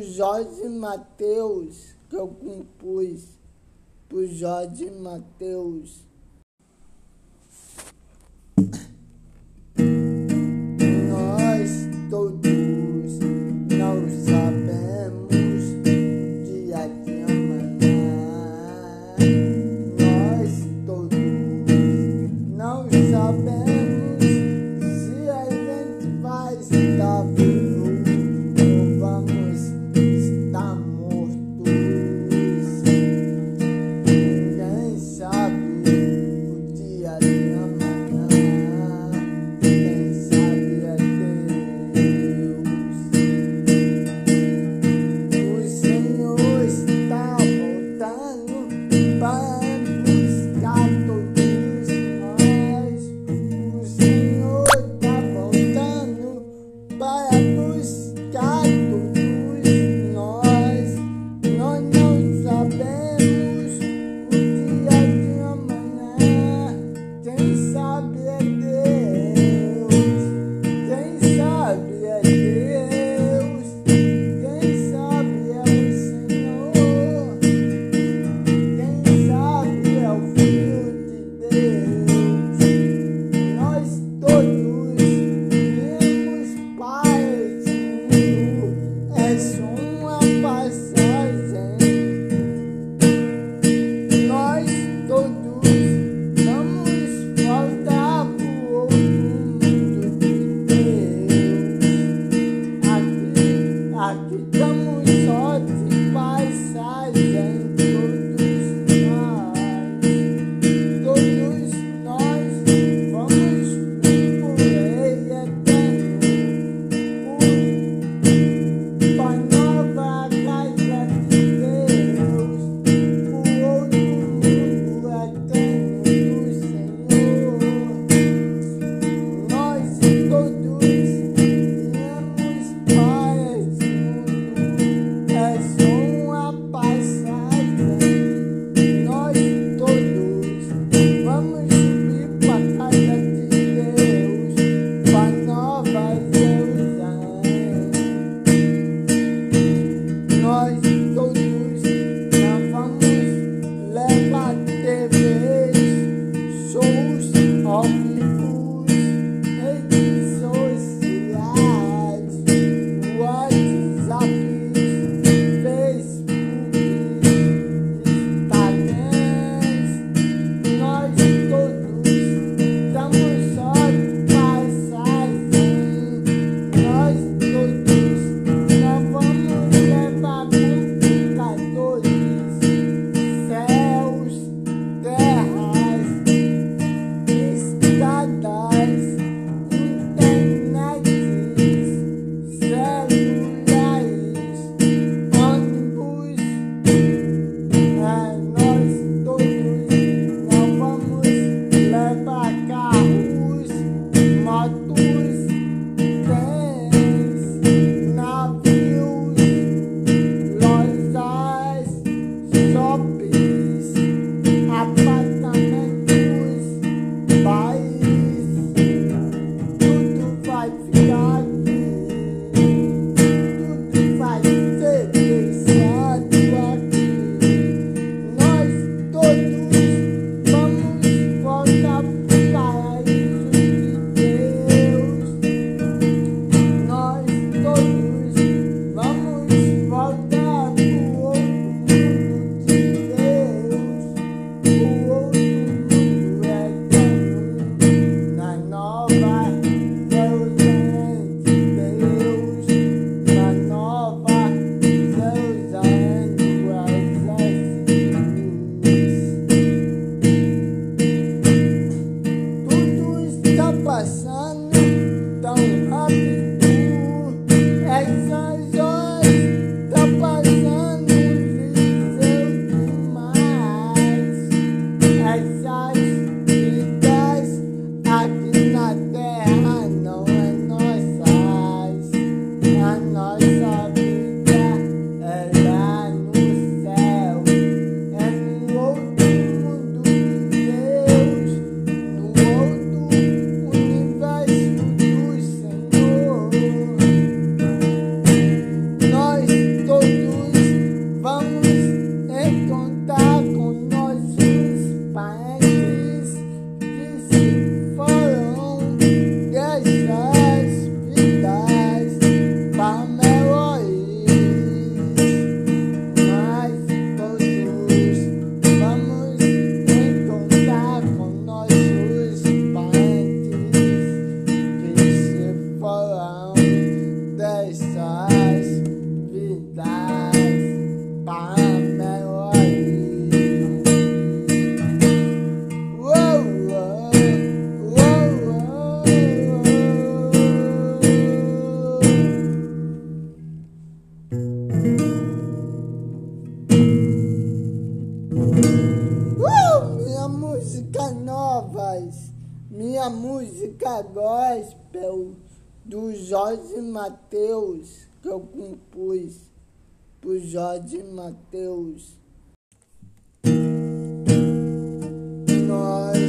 do Jorge Mateus que eu compus pro Jorge Mateus. Nós todos Jorge Mateus, que eu compus pro Jorge Mateus. Nós